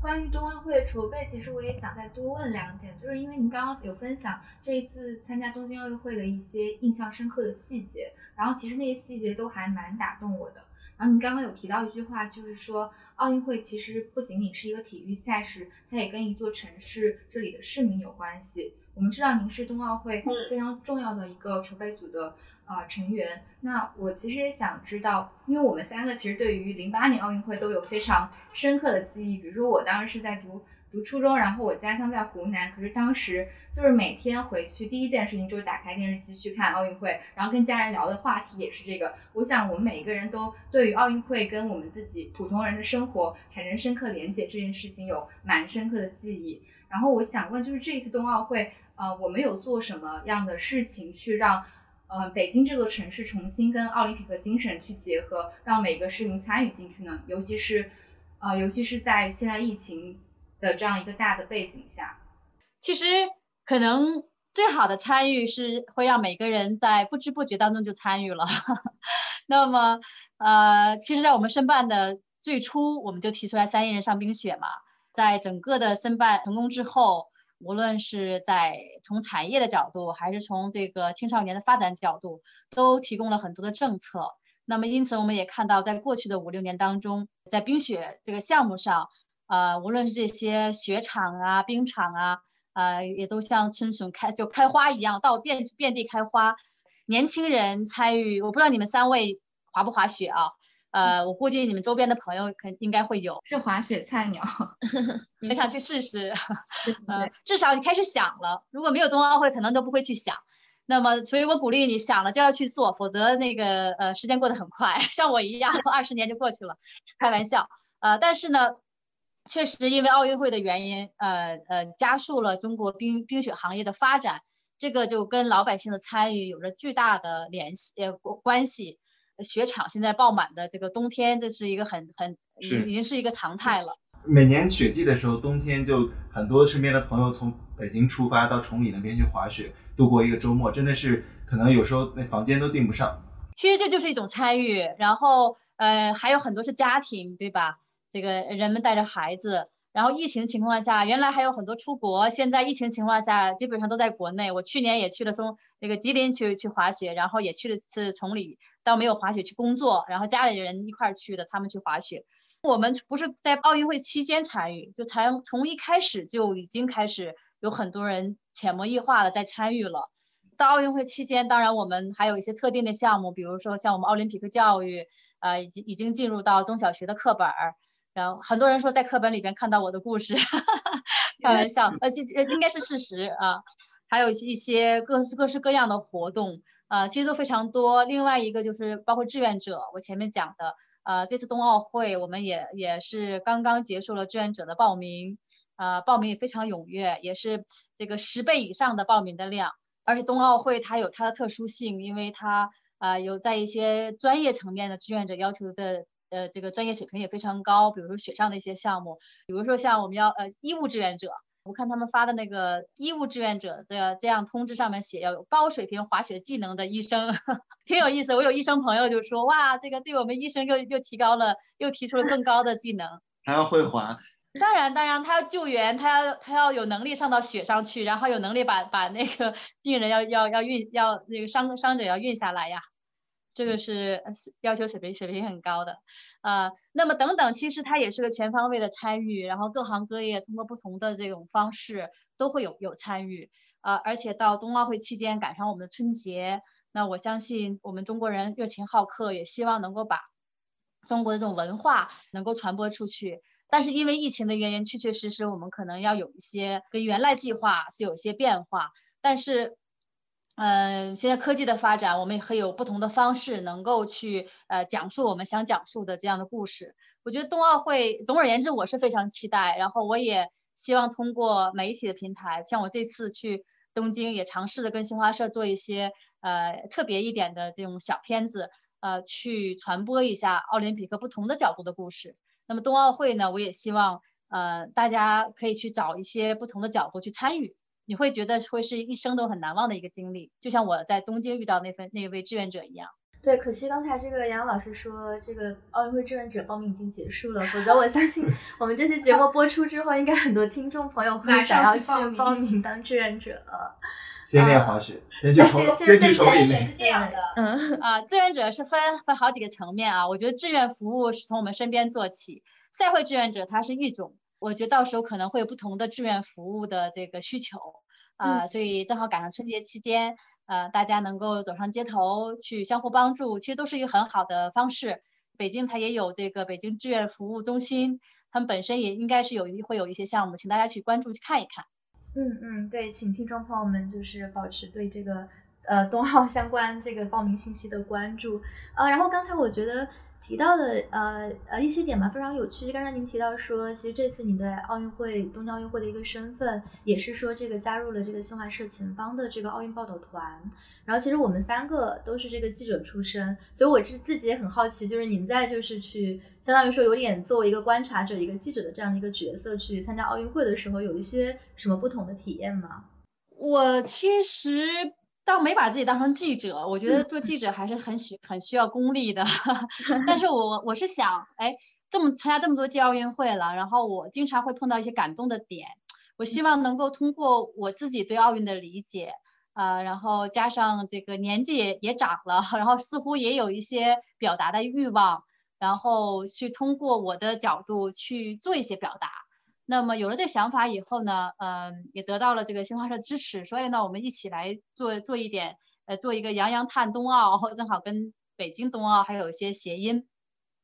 嗯，关于冬奥会的筹备，其实我也想再多问两点，就是因为您刚刚有分享这一次参加东京奥运会的一些印象深刻的细节，然后其实那些细节都还蛮打动我的。然后您刚刚有提到一句话，就是说奥运会其实不仅仅是一个体育赛事，它也跟一座城市这里的市民有关系。我们知道您是冬奥会非常重要的一个筹备组的啊成员，那我其实也想知道，因为我们三个其实对于零八年奥运会都有非常深刻的记忆，比如说我当时是在读读初中，然后我家乡在湖南，可是当时就是每天回去第一件事情就是打开电视机去看奥运会，然后跟家人聊的话题也是这个。我想我们每一个人都对于奥运会跟我们自己普通人的生活产生深刻连接这件事情有蛮深刻的记忆。然后我想问，就是这一次冬奥会，呃，我们有做什么样的事情去让，呃，北京这座城市重新跟奥林匹克精神去结合，让每个市民参与进去呢？尤其是，呃，尤其是在现在疫情的这样一个大的背景下，其实可能最好的参与是会让每个人在不知不觉当中就参与了。那么，呃，其实，在我们申办的最初，我们就提出来三亿人上冰雪嘛。在整个的申办成功之后，无论是在从产业的角度，还是从这个青少年的发展角度，都提供了很多的政策。那么，因此我们也看到，在过去的五六年当中，在冰雪这个项目上，呃，无论是这些雪场啊、冰场啊，呃，也都像春笋开就开花一样，到遍遍地开花。年轻人参与，我不知道你们三位滑不滑雪啊？呃，我估计你们周边的朋友肯应该会有是滑雪菜鸟，很想去试试。呃，至少你开始想了，如果没有冬奥会，可能都不会去想。那么，所以我鼓励你想了就要去做，否则那个呃时间过得很快，像我一样，二十年就过去了。开玩笑。呃，但是呢，确实因为奥运会的原因，呃呃，加速了中国冰冰雪行业的发展，这个就跟老百姓的参与有着巨大的联系呃关系。雪场现在爆满的这个冬天，这是一个很很已经是一个常态了。每年雪季的时候，冬天就很多身边的朋友从北京出发到崇礼那边去滑雪，度过一个周末，真的是可能有时候那房间都订不上。其实这就是一种参与，然后呃还有很多是家庭，对吧？这个人们带着孩子。然后疫情情况下，原来还有很多出国，现在疫情情况下，基本上都在国内。我去年也去了松那个吉林去去滑雪，然后也去了次崇礼，倒没有滑雪去工作，然后家里人一块儿去的，他们去滑雪。我们不是在奥运会期间参与，就才从一开始就已经开始有很多人潜移默化的在参与了。到奥运会期间，当然我们还有一些特定的项目，比如说像我们奥林匹克教育，呃，已经已经进入到中小学的课本儿。然后很多人说在课本里边看到我的故事，开玩笑，呃，呃，应该是事实啊。还有一些各式各式各样的活动，呃，其实都非常多。另外一个就是包括志愿者，我前面讲的，呃，这次冬奥会我们也也是刚刚结束了志愿者的报名，呃，报名也非常踊跃，也是这个十倍以上的报名的量。而且冬奥会它有它的特殊性，因为它啊有在一些专业层面的志愿者要求的。呃，这个专业水平也非常高，比如说雪上的一些项目，比如说像我们要呃医务志愿者，我看他们发的那个医务志愿者的这样通知上面写要有高水平滑雪技能的医生，挺有意思。我有医生朋友就说，哇，这个对我们医生又又提高了，又提出了更高的技能，还要会滑。当然，当然，他要救援，他要他要有能力上到雪上去，然后有能力把把那个病人要要要运要那个伤伤者要运下来呀。这个是要求水平水平很高的，呃，那么等等，其实它也是个全方位的参与，然后各行各业通过不同的这种方式都会有有参与，呃，而且到冬奥会期间赶上我们的春节，那我相信我们中国人热情好客，也希望能够把中国的这种文化能够传播出去。但是因为疫情的原因，确确实实我们可能要有一些跟原来计划是有些变化，但是。嗯，现在科技的发展，我们也可以有不同的方式，能够去呃讲述我们想讲述的这样的故事。我觉得冬奥会，总而言之，我是非常期待。然后我也希望通过媒体的平台，像我这次去东京，也尝试着跟新华社做一些呃特别一点的这种小片子，呃，去传播一下奥林匹克不同的角度的故事。那么冬奥会呢，我也希望呃大家可以去找一些不同的角度去参与。你会觉得会是一生都很难忘的一个经历，就像我在东京遇到那份那位志愿者一样。对，可惜刚才这个杨老师说，这个奥运会志愿者报名已经结束了，否则我相信 我们这期节目播出之后，应该很多听众朋友会想要去报名当志愿者。先练滑雪，先去先先去崇礼是这样的，嗯啊，志愿者是分分好几个层面啊。我觉得志愿服务是从我们身边做起，赛会志愿者它是一种。我觉得到时候可能会有不同的志愿服务的这个需求，啊，所以正好赶上春节期间，呃，大家能够走上街头去相互帮助，其实都是一个很好的方式。北京它也有这个北京志愿服务中心，他们本身也应该是有一会有一些项目，请大家去关注去看一看。嗯嗯，对，请听众朋友们就是保持对这个呃冬奥相关这个报名信息的关注，呃，然后刚才我觉得。提到的呃呃一些点吧，非常有趣。刚才您提到说，其实这次你的奥运会东京奥运会的一个身份，也是说这个加入了这个新华社前方的这个奥运报道团。然后其实我们三个都是这个记者出身，所以我自自己也很好奇，就是您在就是去相当于说有点作为一个观察者、一个记者的这样的一个角色去参加奥运会的时候，有一些什么不同的体验吗？我其实。倒没把自己当成记者，我觉得做记者还是很需很需要功力的。但是 我我是想，哎，这么参加这么多届奥运会了，然后我经常会碰到一些感动的点。我希望能够通过我自己对奥运的理解，呃，然后加上这个年纪也也长了，然后似乎也有一些表达的欲望，然后去通过我的角度去做一些表达。那么有了这个想法以后呢，嗯，也得到了这个新华社支持，所以呢，我们一起来做做一点，呃，做一个洋洋探冬奥，正好跟北京冬奥还有一些谐音，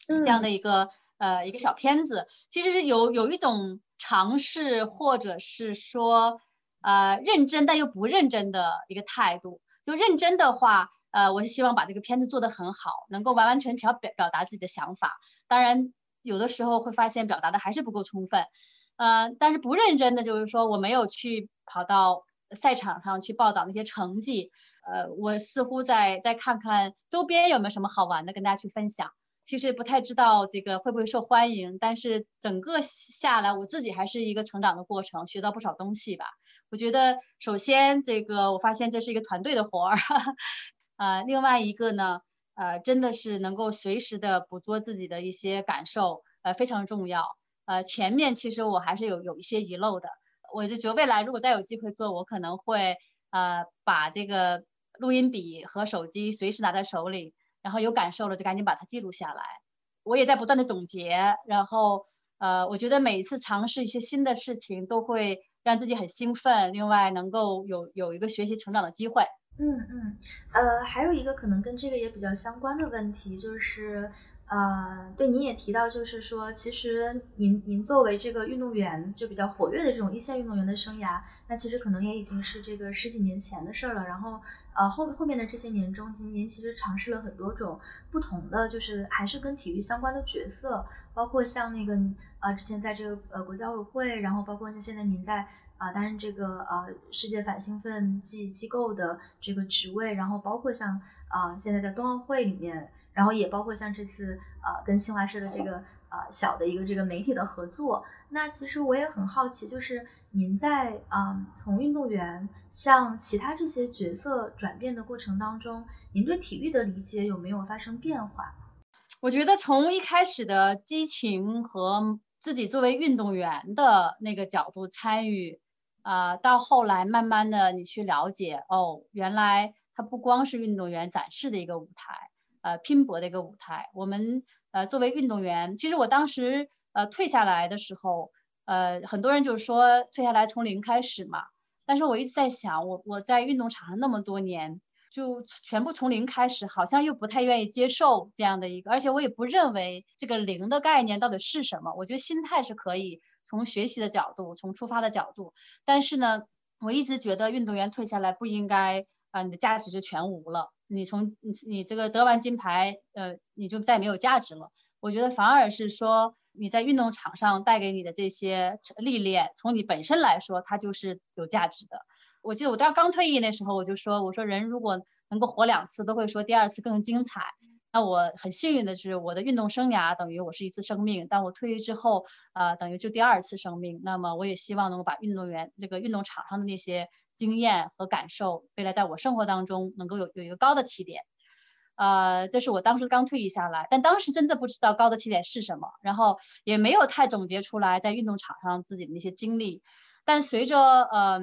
这样的一个呃一个小片子，其实是有有一种尝试，或者是说呃认真但又不认真的一个态度。就认真的话，呃，我是希望把这个片子做得很好，能够完完全全表表达自己的想法。当然，有的时候会发现表达的还是不够充分。呃，但是不认真的就是说，我没有去跑到赛场上去报道那些成绩。呃，我似乎在再看看周边有没有什么好玩的跟大家去分享。其实不太知道这个会不会受欢迎，但是整个下来我自己还是一个成长的过程，学到不少东西吧。我觉得首先这个我发现这是一个团队的活儿，呃，另外一个呢，呃，真的是能够随时的捕捉自己的一些感受，呃，非常重要。呃，前面其实我还是有有一些遗漏的，我就觉得未来如果再有机会做，我可能会呃把这个录音笔和手机随时拿在手里，然后有感受了就赶紧把它记录下来。我也在不断的总结，然后呃，我觉得每一次尝试一些新的事情都会让自己很兴奋，另外能够有有一个学习成长的机会。嗯嗯，呃，还有一个可能跟这个也比较相关的问题就是。呃，对，您也提到，就是说，其实您您作为这个运动员，就比较活跃的这种一线运动员的生涯，那其实可能也已经是这个十几年前的事儿了。然后，呃，后后面的这些年中，您您其实尝试了很多种不同的，就是还是跟体育相关的角色，包括像那个呃，之前在这个呃国际奥委会，然后包括像现在您在啊担任这个呃世界反兴奋剂机构的这个职位，然后包括像啊现在在冬奥会里面。然后也包括像这次呃跟新华社的这个呃小的一个这个媒体的合作，那其实我也很好奇，就是您在嗯从运动员向其他这些角色转变的过程当中，您对体育的理解有没有发生变化？我觉得从一开始的激情和自己作为运动员的那个角度参与，啊，到后来慢慢的你去了解，哦，原来它不光是运动员展示的一个舞台。呃，拼搏的一个舞台。我们呃，作为运动员，其实我当时呃退下来的时候，呃，很多人就是说退下来从零开始嘛。但是我一直在想，我我在运动场上那么多年，就全部从零开始，好像又不太愿意接受这样的一个，而且我也不认为这个零的概念到底是什么。我觉得心态是可以从学习的角度，从出发的角度，但是呢，我一直觉得运动员退下来不应该啊，你的价值就全无了。你从你你这个得完金牌，呃，你就再没有价值了。我觉得反而是说你在运动场上带给你的这些历练，从你本身来说，它就是有价值的。我记得我到刚退役那时候，我就说，我说人如果能够活两次，都会说第二次更精彩。那我很幸运的是，我的运动生涯等于我是一次生命，但我退役之后，呃，等于就第二次生命。那么我也希望能够把运动员这个运动场上的那些经验和感受，未来在我生活当中能够有有一个高的起点。呃，这是我当时刚退役下来，但当时真的不知道高的起点是什么，然后也没有太总结出来在运动场上自己的那些经历。但随着呃。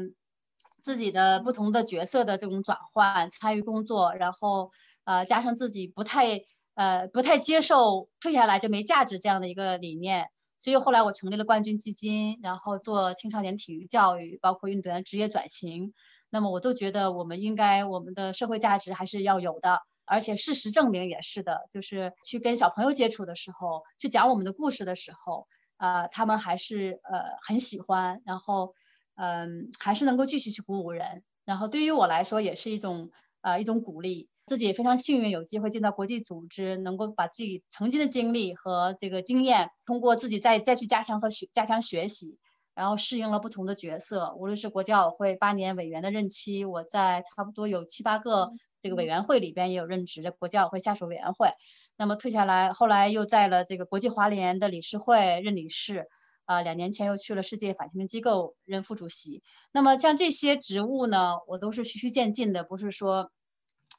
自己的不同的角色的这种转换，参与工作，然后呃加上自己不太呃不太接受退下来就没价值这样的一个理念，所以后来我成立了冠军基金，然后做青少年体育教育，包括运动员职业转型。那么我都觉得我们应该我们的社会价值还是要有的，而且事实证明也是的，就是去跟小朋友接触的时候，去讲我们的故事的时候，呃他们还是呃很喜欢，然后。嗯，还是能够继续去鼓舞人，然后对于我来说也是一种呃一种鼓励。自己也非常幸运有机会进到国际组织，能够把自己曾经的经历和这个经验，通过自己再再去加强和学加强学习，然后适应了不同的角色。无论是国际奥委会八年委员的任期，我在差不多有七八个这个委员会里边也有任职，的国际奥委会下属委员会。那么退下来，后来又在了这个国际华联的理事会任理事。啊，两年前又去了世界反清机构任副主席。那么像这些职务呢，我都是循序渐进的，不是说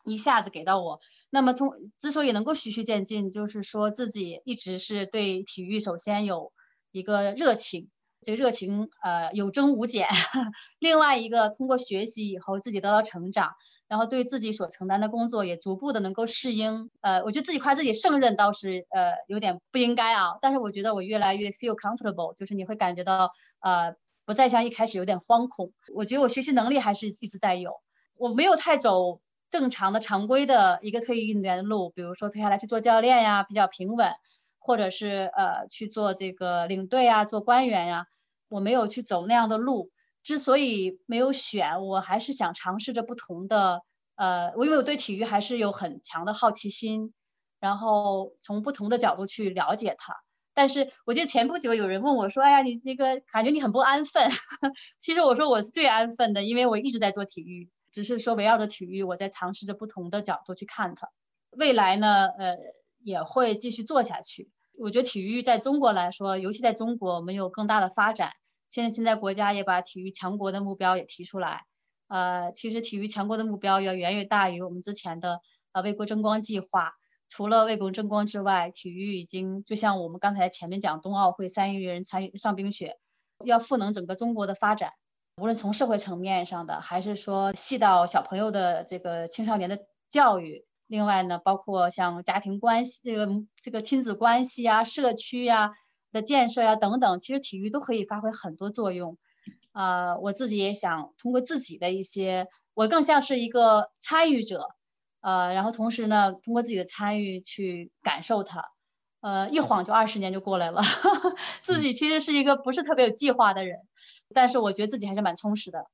一下子给到我。那么通之所以能够循序渐进，就是说自己一直是对体育首先有一个热情，这个热情呃有增无减。另外一个通过学习以后，自己得到成长。然后对自己所承担的工作也逐步的能够适应，呃，我觉得自己夸自己胜任倒是呃有点不应该啊，但是我觉得我越来越 feel comfortable，就是你会感觉到呃不再像一开始有点惶恐。我觉得我学习能力还是一直在有，我没有太走正常的常规的一个退役运动员的路，比如说退下来去做教练呀，比较平稳，或者是呃去做这个领队啊，做官员呀，我没有去走那样的路。之所以没有选，我还是想尝试着不同的，呃，我因为我对体育还是有很强的好奇心，然后从不同的角度去了解它。但是我记得前不久有人问我说：“哎呀，你那个感觉你很不安分。” 其实我说我是最安分的，因为我一直在做体育，只是说围绕着体育，我在尝试着不同的角度去看它。未来呢，呃，也会继续做下去。我觉得体育在中国来说，尤其在中国，我们有更大的发展。现在，现在国家也把体育强国的目标也提出来，呃，其实体育强国的目标要远远大于我们之前的呃为国争光计划。除了为国争光之外，体育已经就像我们刚才前面讲，冬奥会三亿人参与上冰雪，要赋能整个中国的发展，无论从社会层面上的，还是说细到小朋友的这个青少年的教育。另外呢，包括像家庭关系这个这个亲子关系啊，社区呀。的建设呀，等等，其实体育都可以发挥很多作用。啊，我自己也想通过自己的一些，我更像是一个参与者，呃，然后同时呢，通过自己的参与去感受它。呃，一晃就二十年就过来了，自己其实是一个不是特别有计划的人，但是我觉得自己还是蛮充实的。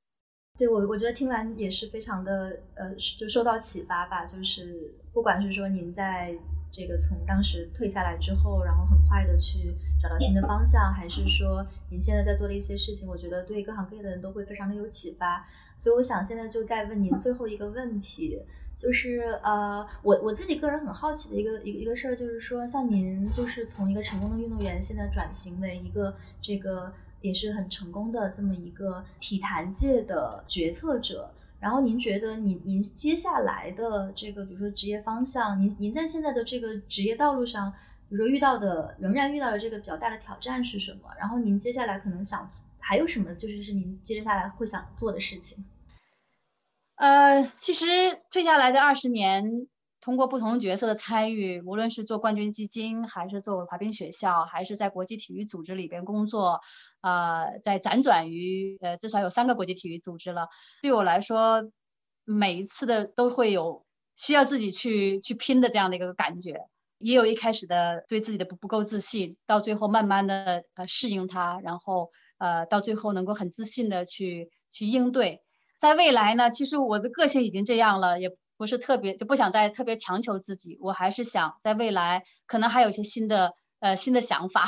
对我，我觉得听完也是非常的，呃，就受到启发吧。就是不管是说您在。这个从当时退下来之后，然后很快的去找到新的方向，还是说您现在在做的一些事情，我觉得对各行各业的人都会非常的有启发。所以我想现在就再问您最后一个问题，就是呃，我我自己个人很好奇的一个一一个事儿，就是说像您就是从一个成功的运动员，现在转型为一个这个也是很成功的这么一个体坛界的决策者。然后您觉得，您您接下来的这个，比如说职业方向，您您在现在的这个职业道路上，比如说遇到的，仍然遇到的这个比较大的挑战是什么？然后您接下来可能想还有什么，就是是您接下来会想做的事情？呃，其实退下来这二十年。通过不同角色的参与，无论是做冠军基金，还是做滑冰学校，还是在国际体育组织里边工作，呃，在辗转于呃至少有三个国际体育组织了。对我来说，每一次的都会有需要自己去去拼的这样的一个感觉，也有一开始的对自己的不不够自信，到最后慢慢的呃适应它，然后呃到最后能够很自信的去去应对。在未来呢，其实我的个性已经这样了，也不是特别就不想再特别强求自己，我还是想在未来可能还有一些新的呃新的想法，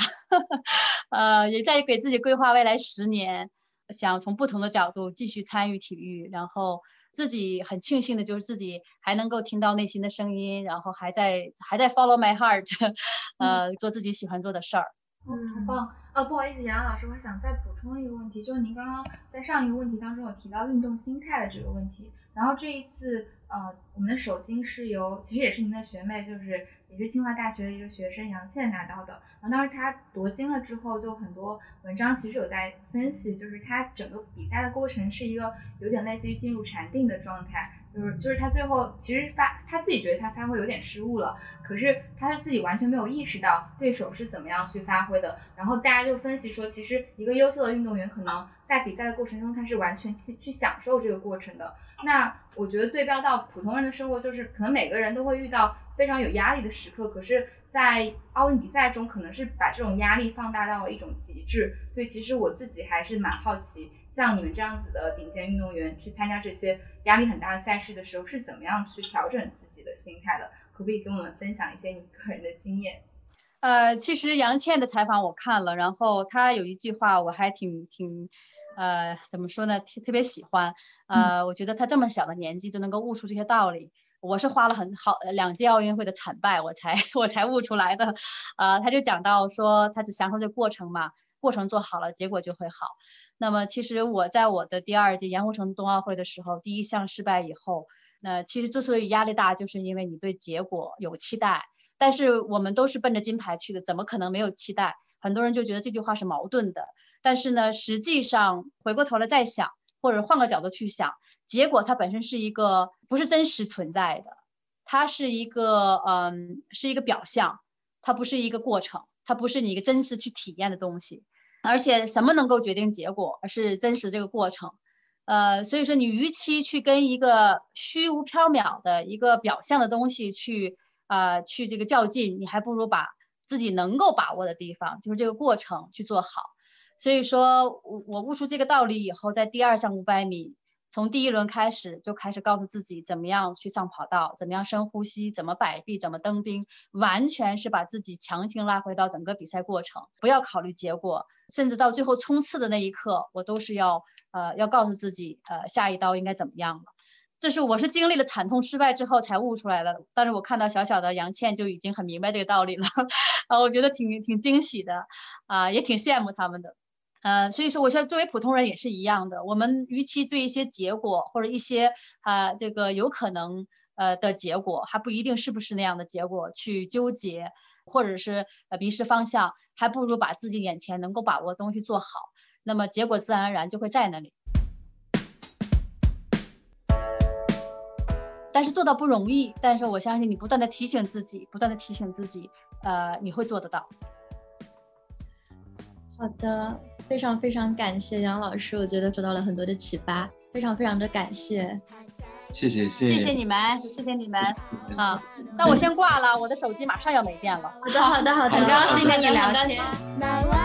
呃，也在给自己规划未来十年，想从不同的角度继续参与体育，然后。自己很庆幸的就是自己还能够听到内心的声音，然后还在还在 follow my heart，呃，做自己喜欢做的事儿。嗯，很棒。呃，不好意思，杨老师，我想再补充一个问题，就是您刚刚在上一个问题当中有提到运动心态的这个问题，然后这一次，呃，我们的首金是由其实也是您的学妹，就是也是清华大学的一个学生杨倩拿到的。然后当时她夺金了之后，就很多文章其实有在分析，就是她整个比赛的过程是一个有点类似于进入禅定的状态。就是就是他最后其实发他自己觉得他发挥有点失误了，可是他自己完全没有意识到对手是怎么样去发挥的。然后大家就分析说，其实一个优秀的运动员可能在比赛的过程中他是完全去去享受这个过程的。那我觉得对标到普通人的生活，就是可能每个人都会遇到非常有压力的时刻，可是。在奥运比赛中，可能是把这种压力放大到了一种极致，所以其实我自己还是蛮好奇，像你们这样子的顶尖运动员去参加这些压力很大的赛事的时候，是怎么样去调整自己的心态的？可不可以跟我们分享一些你个人的经验？呃，其实杨倩的采访我看了，然后她有一句话我还挺挺，呃，怎么说呢？特特别喜欢，呃，我觉得他这么小的年纪就能够悟出这些道理。我是花了很好两届奥运会的惨败，我才 我才悟出来的。呃，他就讲到说，他只享受这过程嘛，过程做好了，结果就会好。那么其实我在我的第二届盐湖城冬奥会的时候，第一项失败以后，那其实之所以压力大，就是因为你对结果有期待。但是我们都是奔着金牌去的，怎么可能没有期待？很多人就觉得这句话是矛盾的。但是呢，实际上回过头来再想。或者换个角度去想，结果它本身是一个不是真实存在的，它是一个嗯，是一个表象，它不是一个过程，它不是你一个真实去体验的东西。而且什么能够决定结果，而是真实这个过程。呃，所以说你与其去跟一个虚无缥缈的一个表象的东西去呃去这个较劲，你还不如把自己能够把握的地方，就是这个过程去做好。所以说，我我悟出这个道理以后，在第二项五百米，从第一轮开始就开始告诉自己怎么样去上跑道，怎么样深呼吸，怎么摆臂，怎么蹬冰，完全是把自己强行拉回到整个比赛过程，不要考虑结果，甚至到最后冲刺的那一刻，我都是要呃要告诉自己，呃下一刀应该怎么样了。这是我是经历了惨痛失败之后才悟出来的。但是我看到小小的杨倩就已经很明白这个道理了，啊，我觉得挺挺惊喜的，啊，也挺羡慕他们的。呃，所以说，我觉得作为普通人也是一样的。我们与其对一些结果或者一些啊这个有可能呃的结果，还不一定是不是那样的结果去纠结，或者是呃迷失方向，还不如把自己眼前能够把握的东西做好，那么结果自然而然就会在那里。但是做到不容易，但是我相信你不断的提醒自己，不断的提醒自己，呃，你会做得到。好的。非常非常感谢杨老师，我觉得受到了很多的启发，非常非常的感谢，谢谢谢谢你们，谢谢你们啊！那我先挂了，我的手机马上要没电了。好的好的好的，很高兴跟你聊天。